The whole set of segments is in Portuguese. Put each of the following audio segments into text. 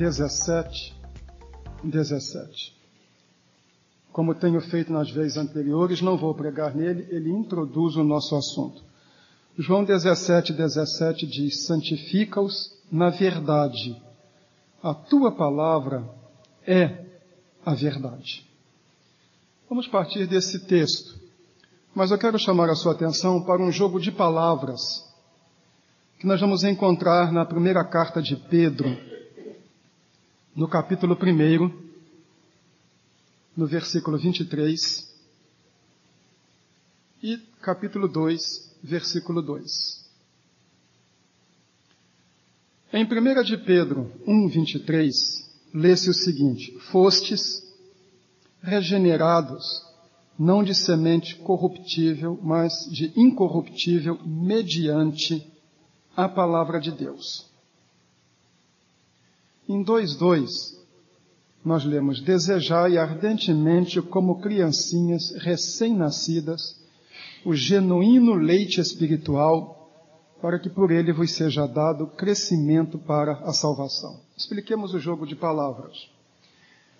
17, 17. Como tenho feito nas vezes anteriores, não vou pregar nele, ele introduz o nosso assunto. João 17, 17 diz: Santifica-os na verdade. A tua palavra é a verdade. Vamos partir desse texto, mas eu quero chamar a sua atenção para um jogo de palavras que nós vamos encontrar na primeira carta de Pedro, no capítulo 1, no versículo 23, e capítulo 2, versículo 2. Em 1 de Pedro 1, 23, lê-se o seguinte: Fostes regenerados, não de semente corruptível, mas de incorruptível, mediante a palavra de Deus. Em 2.2, nós lemos, desejai ardentemente como criancinhas recém-nascidas o genuíno leite espiritual, para que por ele vos seja dado crescimento para a salvação. Expliquemos o jogo de palavras.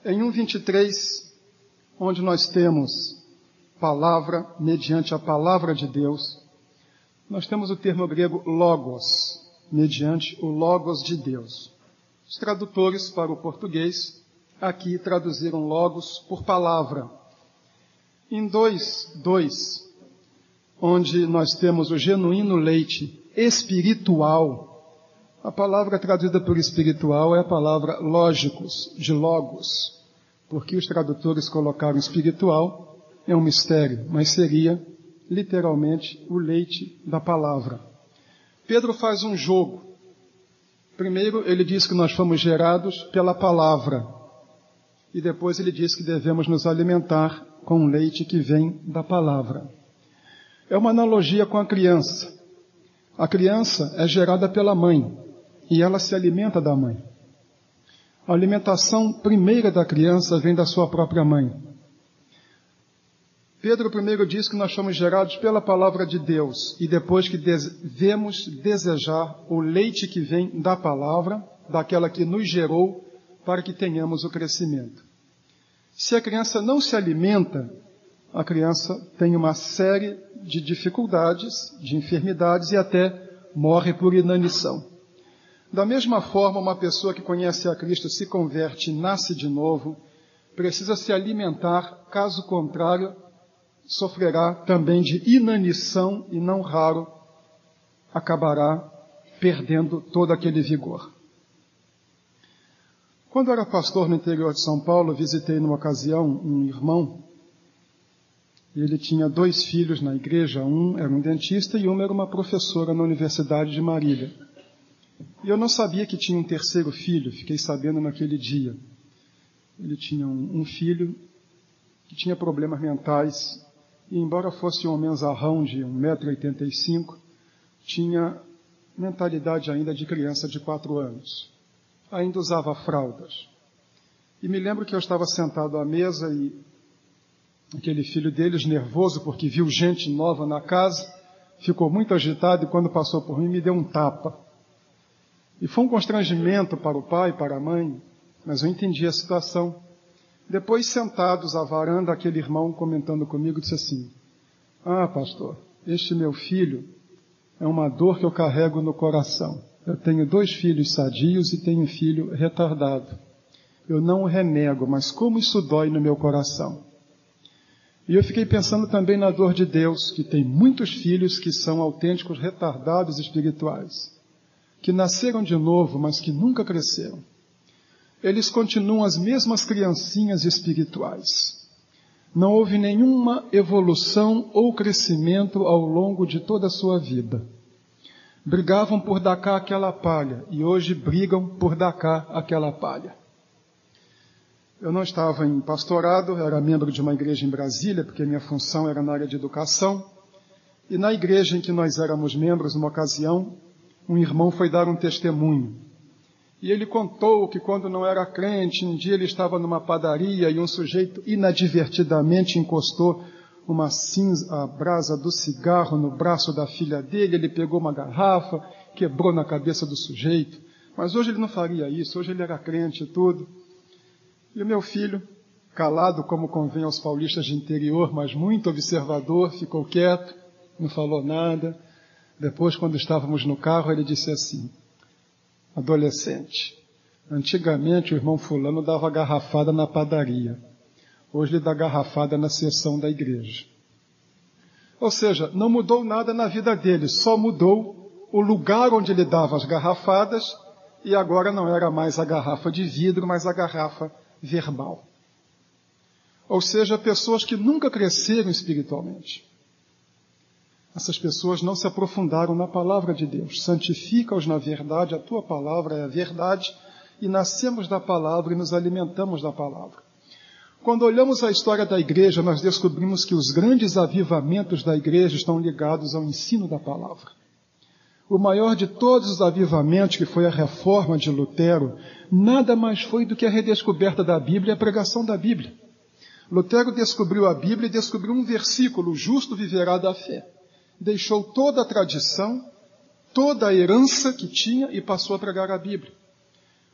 Em 1.23, onde nós temos palavra, mediante a palavra de Deus, nós temos o termo grego logos, mediante o logos de Deus. Os tradutores para o português aqui traduziram logos por palavra. Em 2.2, onde nós temos o genuíno leite espiritual, a palavra traduzida por espiritual é a palavra lógicos, de logos, porque os tradutores colocaram espiritual, é um mistério, mas seria literalmente o leite da palavra. Pedro faz um jogo. Primeiro, ele diz que nós fomos gerados pela palavra. E depois ele diz que devemos nos alimentar com o leite que vem da palavra. É uma analogia com a criança. A criança é gerada pela mãe e ela se alimenta da mãe. A alimentação primeira da criança vem da sua própria mãe. Pedro primeiro diz que nós somos gerados pela palavra de Deus e depois que devemos desejar o leite que vem da palavra, daquela que nos gerou, para que tenhamos o crescimento. Se a criança não se alimenta a criança tem uma série de dificuldades, de enfermidades e até morre por inanição. Da mesma forma, uma pessoa que conhece a Cristo se converte, nasce de novo, precisa se alimentar, caso contrário, sofrerá também de inanição e não raro acabará perdendo todo aquele vigor. Quando era pastor no interior de São Paulo, visitei numa ocasião um irmão ele tinha dois filhos na igreja, um era um dentista e uma era uma professora na Universidade de Marília. E eu não sabia que tinha um terceiro filho, fiquei sabendo naquele dia. Ele tinha um, um filho que tinha problemas mentais e, embora fosse um homem zarrão de 1,85m, tinha mentalidade ainda de criança de 4 anos. Ainda usava fraldas. E me lembro que eu estava sentado à mesa e aquele filho deles, nervoso porque viu gente nova na casa, ficou muito agitado e quando passou por mim me deu um tapa. E foi um constrangimento para o pai, para a mãe, mas eu entendi a situação. Depois, sentados à varanda, aquele irmão comentando comigo disse assim: Ah, pastor, este meu filho é uma dor que eu carrego no coração. Eu tenho dois filhos sadios e tenho um filho retardado. Eu não o renego, mas como isso dói no meu coração. E eu fiquei pensando também na dor de Deus, que tem muitos filhos que são autênticos retardados espirituais, que nasceram de novo, mas que nunca cresceram. Eles continuam as mesmas criancinhas espirituais. Não houve nenhuma evolução ou crescimento ao longo de toda a sua vida. Brigavam por dar cá aquela palha e hoje brigam por dar cá aquela palha. Eu não estava em pastorado, era membro de uma igreja em Brasília, porque minha função era na área de educação. E na igreja em que nós éramos membros, numa ocasião, um irmão foi dar um testemunho. E ele contou que quando não era crente, um dia ele estava numa padaria e um sujeito inadvertidamente encostou uma cinza, a brasa do cigarro no braço da filha dele, ele pegou uma garrafa, quebrou na cabeça do sujeito. Mas hoje ele não faria isso, hoje ele era crente e tudo. E o meu filho, calado como convém aos paulistas de interior, mas muito observador, ficou quieto, não falou nada. Depois, quando estávamos no carro, ele disse assim: Adolescente, antigamente o irmão Fulano dava garrafada na padaria. Hoje ele dá garrafada na sessão da igreja. Ou seja, não mudou nada na vida dele, só mudou o lugar onde ele dava as garrafadas e agora não era mais a garrafa de vidro, mas a garrafa verbal. Ou seja, pessoas que nunca cresceram espiritualmente. Essas pessoas não se aprofundaram na palavra de Deus. Santifica-os na verdade, a tua palavra é a verdade, e nascemos da palavra e nos alimentamos da palavra. Quando olhamos a história da igreja, nós descobrimos que os grandes avivamentos da igreja estão ligados ao ensino da palavra. O maior de todos os avivamentos, que foi a reforma de Lutero, nada mais foi do que a redescoberta da Bíblia e a pregação da Bíblia. Lutero descobriu a Bíblia e descobriu um versículo: o justo viverá da fé. Deixou toda a tradição, toda a herança que tinha e passou a pregar a Bíblia.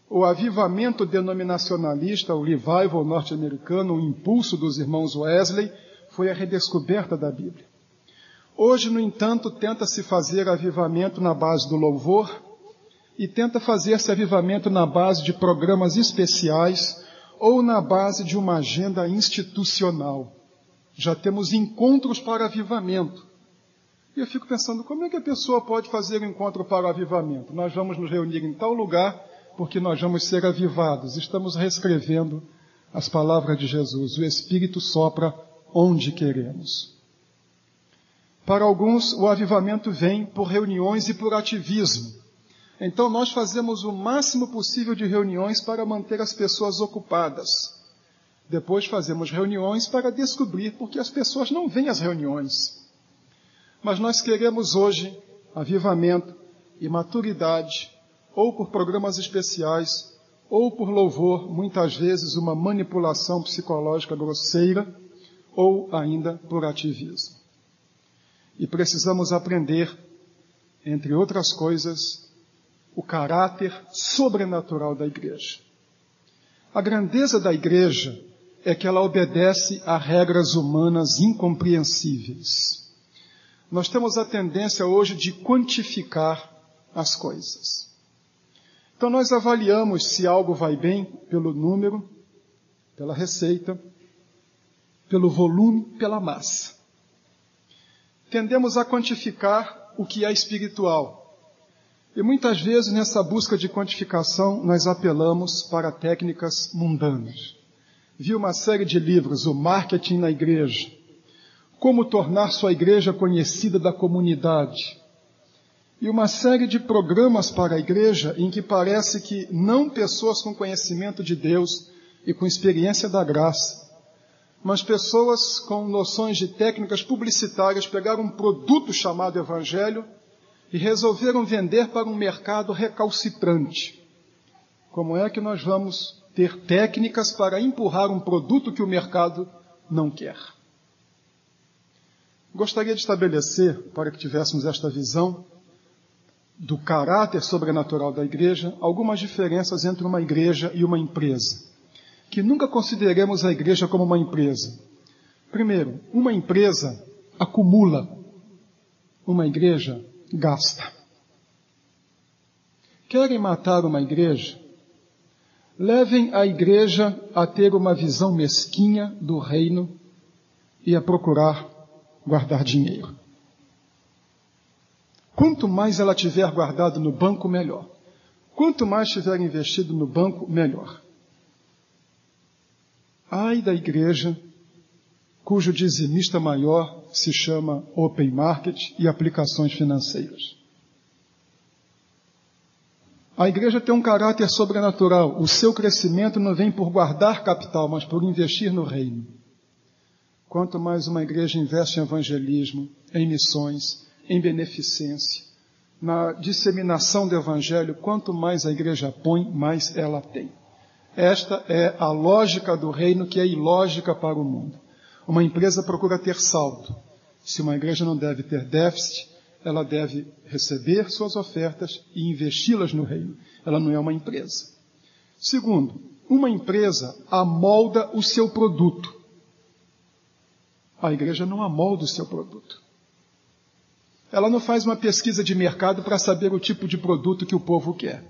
O avivamento denominacionalista, o revival norte-americano, o impulso dos irmãos Wesley, foi a redescoberta da Bíblia. Hoje, no entanto, tenta-se fazer avivamento na base do louvor e tenta fazer-se avivamento na base de programas especiais ou na base de uma agenda institucional. Já temos encontros para avivamento. E eu fico pensando, como é que a pessoa pode fazer um encontro para o avivamento? Nós vamos nos reunir em tal lugar porque nós vamos ser avivados. Estamos reescrevendo as palavras de Jesus. O Espírito sopra onde queremos. Para alguns, o avivamento vem por reuniões e por ativismo. Então, nós fazemos o máximo possível de reuniões para manter as pessoas ocupadas. Depois, fazemos reuniões para descobrir porque as pessoas não vêm às reuniões. Mas nós queremos hoje avivamento e maturidade ou por programas especiais, ou por louvor, muitas vezes uma manipulação psicológica grosseira, ou ainda por ativismo. E precisamos aprender, entre outras coisas, o caráter sobrenatural da igreja. A grandeza da igreja é que ela obedece a regras humanas incompreensíveis. Nós temos a tendência hoje de quantificar as coisas. Então nós avaliamos se algo vai bem pelo número, pela receita, pelo volume, pela massa. Tendemos a quantificar o que é espiritual. E muitas vezes nessa busca de quantificação nós apelamos para técnicas mundanas. Vi uma série de livros, O Marketing na Igreja, Como tornar sua igreja conhecida da comunidade, e uma série de programas para a igreja em que parece que não pessoas com conhecimento de Deus e com experiência da graça, mas pessoas com noções de técnicas publicitárias pegaram um produto chamado Evangelho e resolveram vender para um mercado recalcitrante. Como é que nós vamos ter técnicas para empurrar um produto que o mercado não quer? Gostaria de estabelecer, para que tivéssemos esta visão, do caráter sobrenatural da igreja, algumas diferenças entre uma igreja e uma empresa. Que nunca consideremos a igreja como uma empresa. Primeiro, uma empresa acumula, uma igreja gasta. Querem matar uma igreja? Levem a igreja a ter uma visão mesquinha do reino e a procurar guardar dinheiro. Quanto mais ela tiver guardado no banco, melhor. Quanto mais tiver investido no banco, melhor. Ai da igreja cujo dizimista maior se chama Open Market e aplicações financeiras. A igreja tem um caráter sobrenatural. O seu crescimento não vem por guardar capital, mas por investir no reino. Quanto mais uma igreja investe em evangelismo, em missões, em beneficência, na disseminação do Evangelho, quanto mais a igreja põe, mais ela tem. Esta é a lógica do reino que é ilógica para o mundo. Uma empresa procura ter saldo. Se uma igreja não deve ter déficit, ela deve receber suas ofertas e investi-las no reino. Ela não é uma empresa. Segundo, uma empresa amolda o seu produto. A igreja não amolda o seu produto. Ela não faz uma pesquisa de mercado para saber o tipo de produto que o povo quer.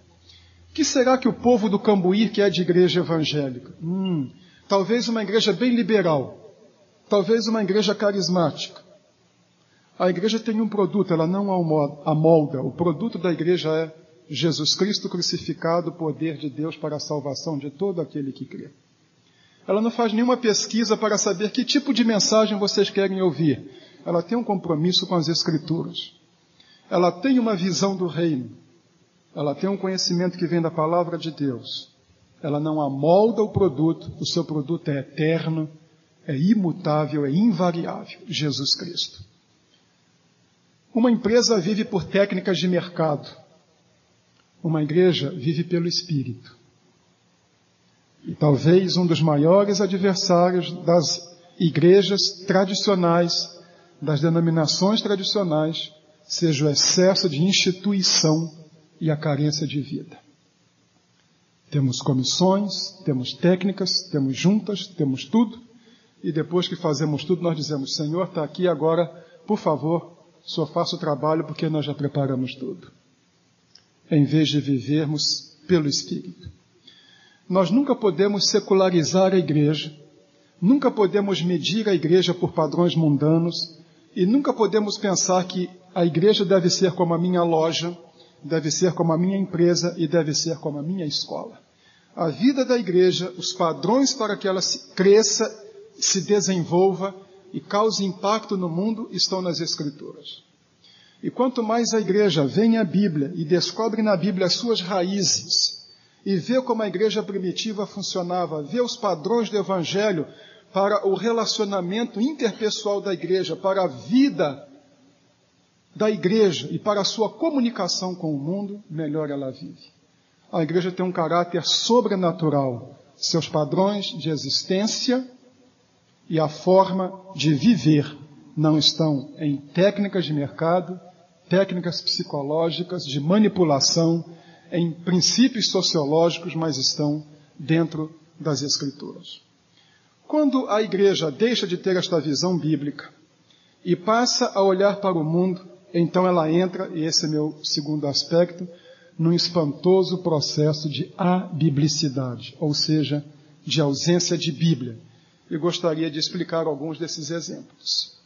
O que será que o povo do Cambuí quer de igreja evangélica? Hum, talvez uma igreja bem liberal. Talvez uma igreja carismática. A igreja tem um produto, ela não amolda. O produto da igreja é Jesus Cristo crucificado, poder de Deus para a salvação de todo aquele que crê. Ela não faz nenhuma pesquisa para saber que tipo de mensagem vocês querem ouvir. Ela tem um compromisso com as Escrituras. Ela tem uma visão do reino. Ela tem um conhecimento que vem da palavra de Deus. Ela não amolda o produto, o seu produto é eterno, é imutável, é invariável. Jesus Cristo. Uma empresa vive por técnicas de mercado. Uma igreja vive pelo Espírito. E talvez um dos maiores adversários das igrejas tradicionais, das denominações tradicionais, seja o excesso de instituição e a carência de vida. Temos comissões, temos técnicas, temos juntas, temos tudo, e depois que fazemos tudo, nós dizemos: Senhor, está aqui agora, por favor, só faça o trabalho porque nós já preparamos tudo. Em vez de vivermos pelo Espírito. Nós nunca podemos secularizar a igreja, nunca podemos medir a igreja por padrões mundanos e nunca podemos pensar que a igreja deve ser como a minha loja, deve ser como a minha empresa e deve ser como a minha escola. A vida da igreja, os padrões para que ela cresça, se desenvolva, e cause impacto no mundo estão nas Escrituras. E quanto mais a igreja vem à Bíblia e descobre na Bíblia as suas raízes, e vê como a igreja primitiva funcionava, vê os padrões do Evangelho para o relacionamento interpessoal da igreja, para a vida da igreja e para a sua comunicação com o mundo, melhor ela vive. A igreja tem um caráter sobrenatural. Seus padrões de existência e a forma de viver não estão em técnicas de mercado, técnicas psicológicas, de manipulação, em princípios sociológicos, mas estão dentro das Escrituras. Quando a igreja deixa de ter esta visão bíblica e passa a olhar para o mundo, então ela entra, e esse é meu segundo aspecto, num espantoso processo de abiblicidade, ou seja, de ausência de Bíblia e gostaria de explicar alguns desses exemplos.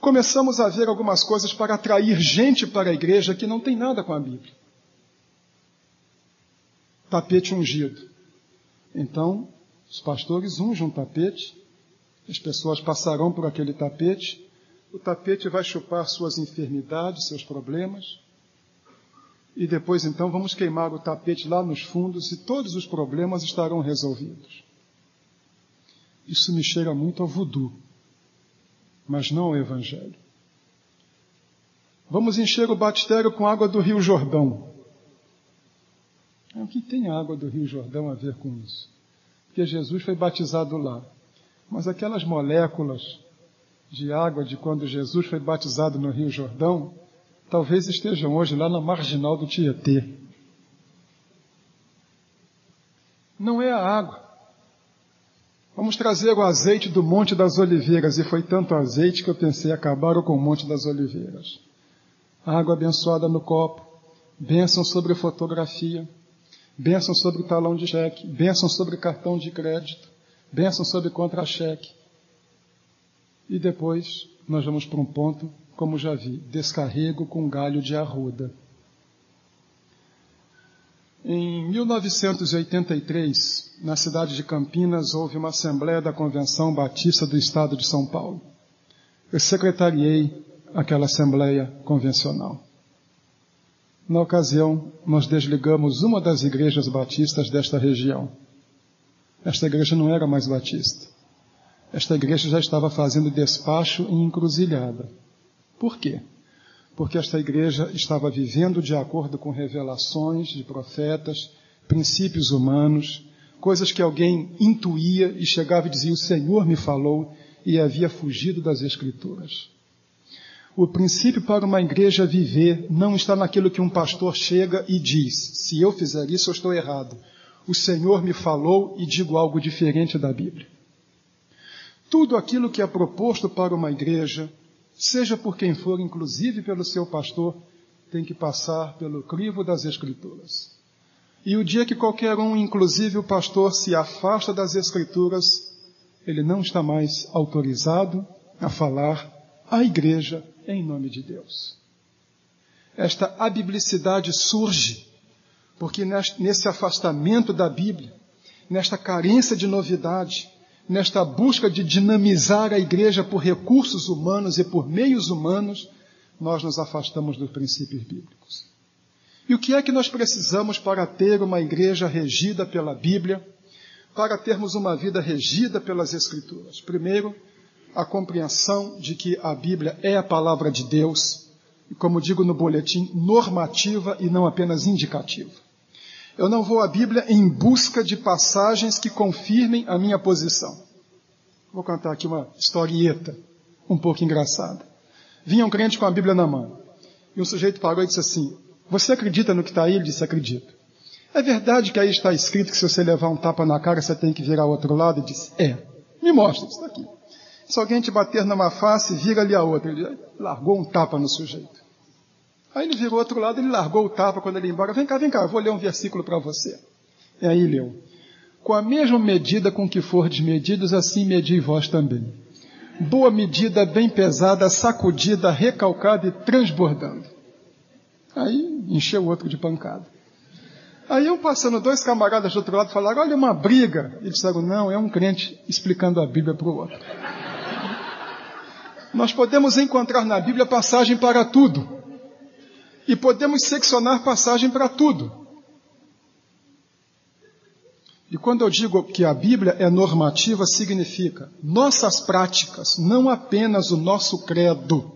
Começamos a ver algumas coisas para atrair gente para a igreja que não tem nada com a Bíblia. Tapete ungido. Então, os pastores ungem um tapete, as pessoas passarão por aquele tapete, o tapete vai chupar suas enfermidades, seus problemas, e depois então vamos queimar o tapete lá nos fundos e todos os problemas estarão resolvidos. Isso me cheira muito ao voodoo, mas não ao Evangelho. Vamos encher o batistério com água do Rio Jordão. O que tem a água do Rio Jordão a ver com isso? Porque Jesus foi batizado lá. Mas aquelas moléculas de água de quando Jesus foi batizado no Rio Jordão, talvez estejam hoje lá na marginal do Tietê. Não é a água. Vamos trazer o azeite do Monte das Oliveiras. E foi tanto azeite que eu pensei, acabaram com o Monte das Oliveiras. Água abençoada no copo, bênção sobre fotografia, bênção sobre talão de cheque, bênção sobre cartão de crédito, bênção sobre contra-cheque. E depois nós vamos para um ponto, como já vi, descarrego com galho de arruda. Em 1983, na cidade de Campinas, houve uma assembleia da Convenção Batista do Estado de São Paulo. Eu secretariei aquela assembleia convencional. Na ocasião, nós desligamos uma das igrejas batistas desta região. Esta igreja não era mais batista. Esta igreja já estava fazendo despacho em encruzilhada. Por quê? porque esta igreja estava vivendo de acordo com revelações de profetas, princípios humanos, coisas que alguém intuía e chegava e dizia: O Senhor me falou, e havia fugido das Escrituras. O princípio para uma igreja viver não está naquilo que um pastor chega e diz: se eu fizer isso, eu estou errado. O Senhor me falou e digo algo diferente da Bíblia. Tudo aquilo que é proposto para uma igreja, seja por quem for, inclusive pelo seu pastor, tem que passar pelo crivo das Escrituras. E o dia que qualquer um, inclusive o pastor, se afasta das Escrituras, ele não está mais autorizado a falar à igreja em nome de Deus. Esta abiblicidade surge porque nesse afastamento da Bíblia, nesta carência de novidade, nesta busca de dinamizar a igreja por recursos humanos e por meios humanos, nós nos afastamos dos princípios bíblicos. E o que é que nós precisamos para ter uma igreja regida pela Bíblia, para termos uma vida regida pelas Escrituras? Primeiro, a compreensão de que a Bíblia é a palavra de Deus, e como digo no boletim, normativa e não apenas indicativa. Eu não vou à Bíblia em busca de passagens que confirmem a minha posição. Vou contar aqui uma historieta um pouco engraçada. Vinha um crente com a Bíblia na mão. E um sujeito parou e disse assim: Você acredita no que está aí? Ele disse: Acredito. É verdade que aí está escrito que se você levar um tapa na cara você tem que virar ao outro lado? Ele disse: É. Me mostra, está aqui. Se alguém te bater numa face, vira ali a outra. Ele largou um tapa no sujeito. Aí ele virou outro lado, ele largou o tapa quando ele ia embora. Vem cá, vem cá, vou ler um versículo para você. E aí leu. Com a mesma medida com que fordes medidos, assim medi vós também. Boa medida, bem pesada, sacudida, recalcada e transbordando. Aí encheu o outro de pancada. Aí eu passando dois camaradas do outro lado falaram, olha uma briga. E disseram, não, é um crente explicando a Bíblia para o outro. Nós podemos encontrar na Bíblia passagem para tudo. E podemos seccionar passagem para tudo. E quando eu digo que a Bíblia é normativa, significa nossas práticas, não apenas o nosso credo.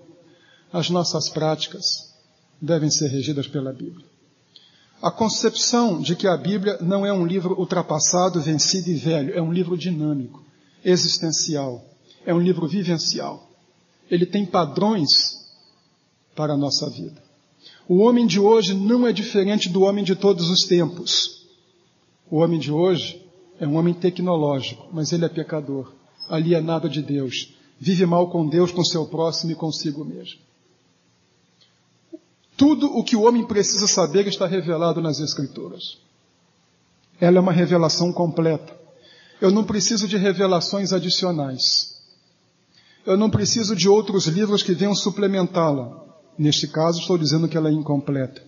As nossas práticas devem ser regidas pela Bíblia. A concepção de que a Bíblia não é um livro ultrapassado, vencido e velho, é um livro dinâmico, existencial, é um livro vivencial. Ele tem padrões para a nossa vida. O homem de hoje não é diferente do homem de todos os tempos. O homem de hoje é um homem tecnológico, mas ele é pecador, alienado de Deus, vive mal com Deus, com seu próximo e consigo mesmo. Tudo o que o homem precisa saber está revelado nas Escrituras. Ela é uma revelação completa. Eu não preciso de revelações adicionais. Eu não preciso de outros livros que venham suplementá-la. Neste caso, estou dizendo que ela é incompleta.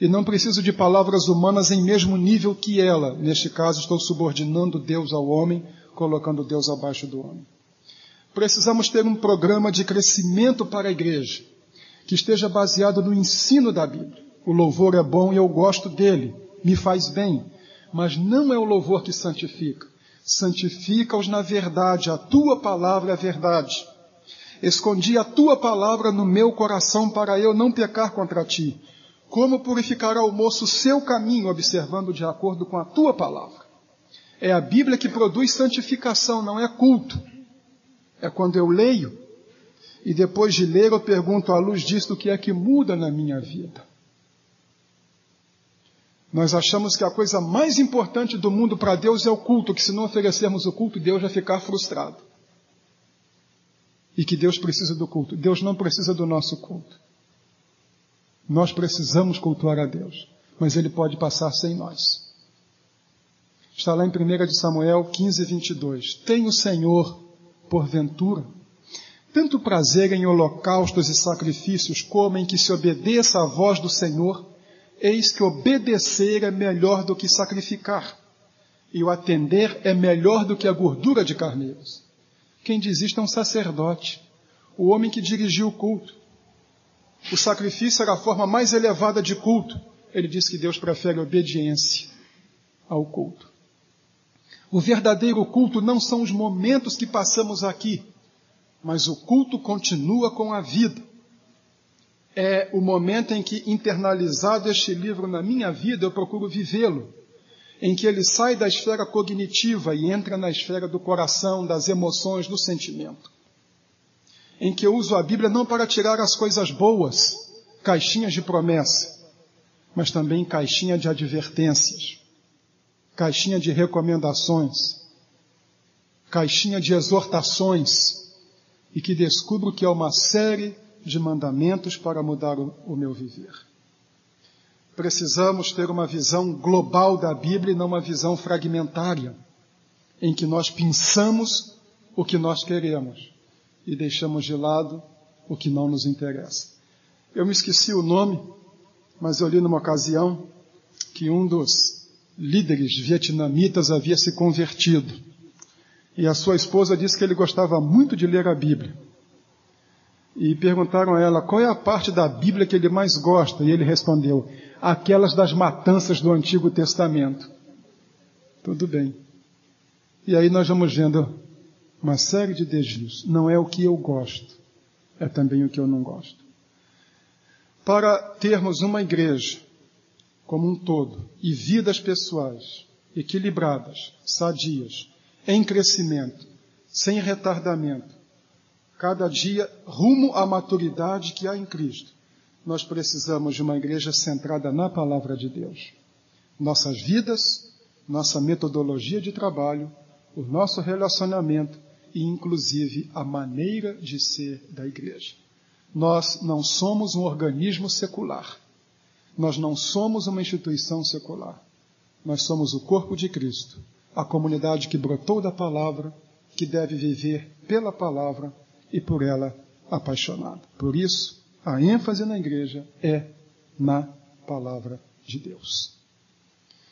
E não preciso de palavras humanas em mesmo nível que ela. Neste caso, estou subordinando Deus ao homem, colocando Deus abaixo do homem. Precisamos ter um programa de crescimento para a igreja, que esteja baseado no ensino da Bíblia. O louvor é bom e eu gosto dele, me faz bem, mas não é o louvor que santifica santifica-os na verdade, a tua palavra é a verdade. Escondi a tua palavra no meu coração para eu não pecar contra ti. Como purificará o moço seu caminho, observando de acordo com a tua palavra? É a Bíblia que produz santificação, não é culto. É quando eu leio e depois de ler eu pergunto à luz disto o que é que muda na minha vida. Nós achamos que a coisa mais importante do mundo para Deus é o culto, que se não oferecermos o culto, Deus vai ficar frustrado. E que Deus precisa do culto. Deus não precisa do nosso culto. Nós precisamos cultuar a Deus, mas Ele pode passar sem nós. Está lá em 1 de Samuel 15, 22. Tem o Senhor, porventura, tanto prazer em holocaustos e sacrifícios como em que se obedeça à voz do Senhor, Eis que obedecer é melhor do que sacrificar, e o atender é melhor do que a gordura de carneiros. Quem diz isto é um sacerdote, o homem que dirigiu o culto. O sacrifício era a forma mais elevada de culto. Ele diz que Deus prefere obediência ao culto. O verdadeiro culto não são os momentos que passamos aqui, mas o culto continua com a vida é o momento em que, internalizado este livro na minha vida, eu procuro vivê-lo. Em que ele sai da esfera cognitiva e entra na esfera do coração, das emoções, do sentimento. em que eu uso a Bíblia não para tirar as coisas boas, caixinhas de promessa, mas também caixinha de advertências, caixinha de recomendações, caixinha de exortações, e que descubro que é uma série de mandamentos para mudar o, o meu viver. Precisamos ter uma visão global da Bíblia e não uma visão fragmentária, em que nós pensamos o que nós queremos e deixamos de lado o que não nos interessa. Eu me esqueci o nome, mas eu li numa ocasião que um dos líderes vietnamitas havia se convertido. E a sua esposa disse que ele gostava muito de ler a Bíblia. E perguntaram a ela qual é a parte da Bíblia que ele mais gosta. E ele respondeu: aquelas das matanças do Antigo Testamento. Tudo bem. E aí nós vamos vendo uma série de desvios. Não é o que eu gosto, é também o que eu não gosto. Para termos uma igreja como um todo e vidas pessoais equilibradas, sadias, em crescimento, sem retardamento, cada dia rumo à maturidade que há em Cristo, nós precisamos de uma igreja centrada na palavra de Deus. Nossas vidas, nossa metodologia de trabalho, o nosso relacionamento e, inclusive, a maneira de ser da igreja. Nós não somos um organismo secular. Nós não somos uma instituição secular. Nós somos o corpo de Cristo, a comunidade que brotou da palavra, que deve viver pela palavra e por ela apaixonada. Por isso, a ênfase na igreja é na palavra de Deus.